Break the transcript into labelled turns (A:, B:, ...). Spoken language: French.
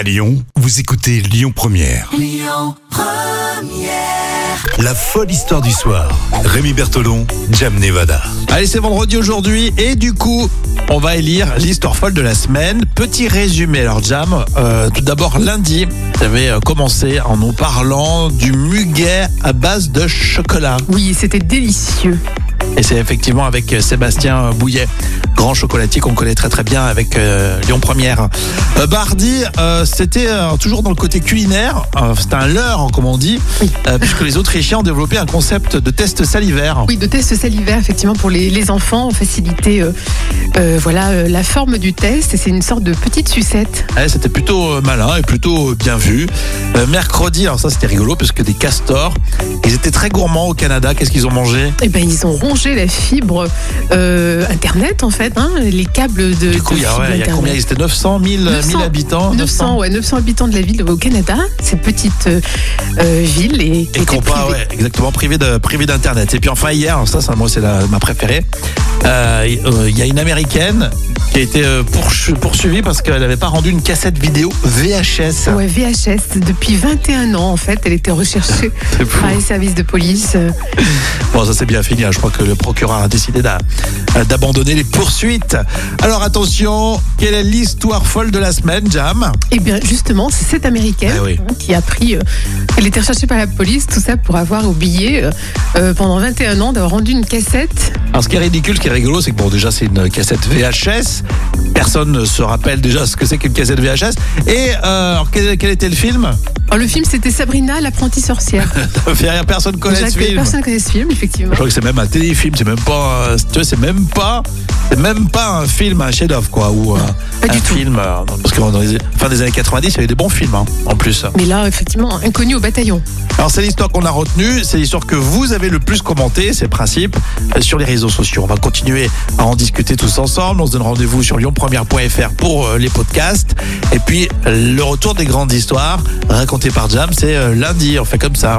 A: À Lyon, vous écoutez Lyon Première. La folle histoire du soir. Rémi Bertolon, Jam Nevada.
B: Allez, c'est vendredi aujourd'hui et du coup, on va élire l'histoire folle de la semaine. Petit résumé, alors Jam, euh, tout d'abord lundi, tu avais euh, commencé en nous parlant du muguet à base de chocolat.
C: Oui, c'était délicieux.
B: Et c'est effectivement avec euh, Sébastien Bouillet, grand chocolatier qu'on connaît très très bien avec euh, Lyon Première. Euh, Bardi, euh, c'était euh, toujours dans le côté culinaire, c'était un leurre comme on dit,
C: Oui.
B: puisque les Autrichiens ont développé un concept de test salivaire.
C: Oui, de tests salivaires, effectivement, pour les, les enfants, faciliter euh, euh, voilà, la forme du test. Et c'est une sorte de petite sucette.
B: Ouais, c'était plutôt malin et plutôt bien vu. Mercredi, alors ça c'était rigolo parce que des castors, ils étaient très gourmands au Canada. Qu'est-ce qu'ils ont mangé?
C: Eh ben, ils ont rongé la fibre Internet, en fait, hein, les câbles de.
B: Du coup, il y a, ouais, il y a combien? Ils étaient 900 000,
C: 900,
B: 1000 habitants
C: 900, ouais, 900 habitants de la ville au Canada, cette petite euh, euh, ville et qui
B: Et qu'on pas,
C: privée.
B: ouais, exactement, privé de privé d'internet. Et puis enfin hier, ça, ça moi c'est ma préférée. euh, Il y a une américaine qui a été euh, poursuivie parce qu'elle n'avait pas rendu une cassette vidéo VHS.
C: Ouais, VHS, depuis 21 ans en fait, elle était recherchée par les services de police. euh,
B: Bon, ça c'est bien fini. hein. Je crois que le procureur a décidé d'a- d'abandonner les poursuites. Alors attention, quelle est l'histoire folle de la semaine, Jam?
C: Et bien justement, c'est cette américaine
B: Ah oui.
C: hein, qui a pris, euh, elle était recherchée par la police, tout ça pour avoir oublié euh, euh, pendant 21 ans d'avoir rendu une cassette.
B: Alors ce qui est ridicule, ce qui est rigolo, c'est que bon déjà c'est une cassette VHS. Personne ne se rappelle déjà ce que c'est qu'une cassette VHS. Et euh, alors, quel, quel était le film?
C: Alors, le film c'était Sabrina, l'apprentie sorcière.
B: Personne connaît ce film.
C: Personne ne connaît ce film, effectivement.
B: Je crois que c'est même un téléfilm, c'est même pas, tu vois, c'est même pas, c'est même pas un film, un chef-d'œuvre quoi, ou euh,
C: Pas
B: un
C: du
B: film. euh, parce que dans les fin des années 90, il y avait des bons films hein, en plus.
C: Mais là, effectivement, inconnu au bataillon.
B: Alors c'est l'histoire qu'on a retenue, c'est l'histoire que vous avez le plus commenté, c'est le principe, euh, sur les réseaux sociaux. On va continuer à en discuter tous ensemble. On se donne rendez-vous sur lyonpremière.fr pour euh, les podcasts. Et puis le retour des grandes histoires racontées par Jam, c'est euh, lundi. On fait comme ça.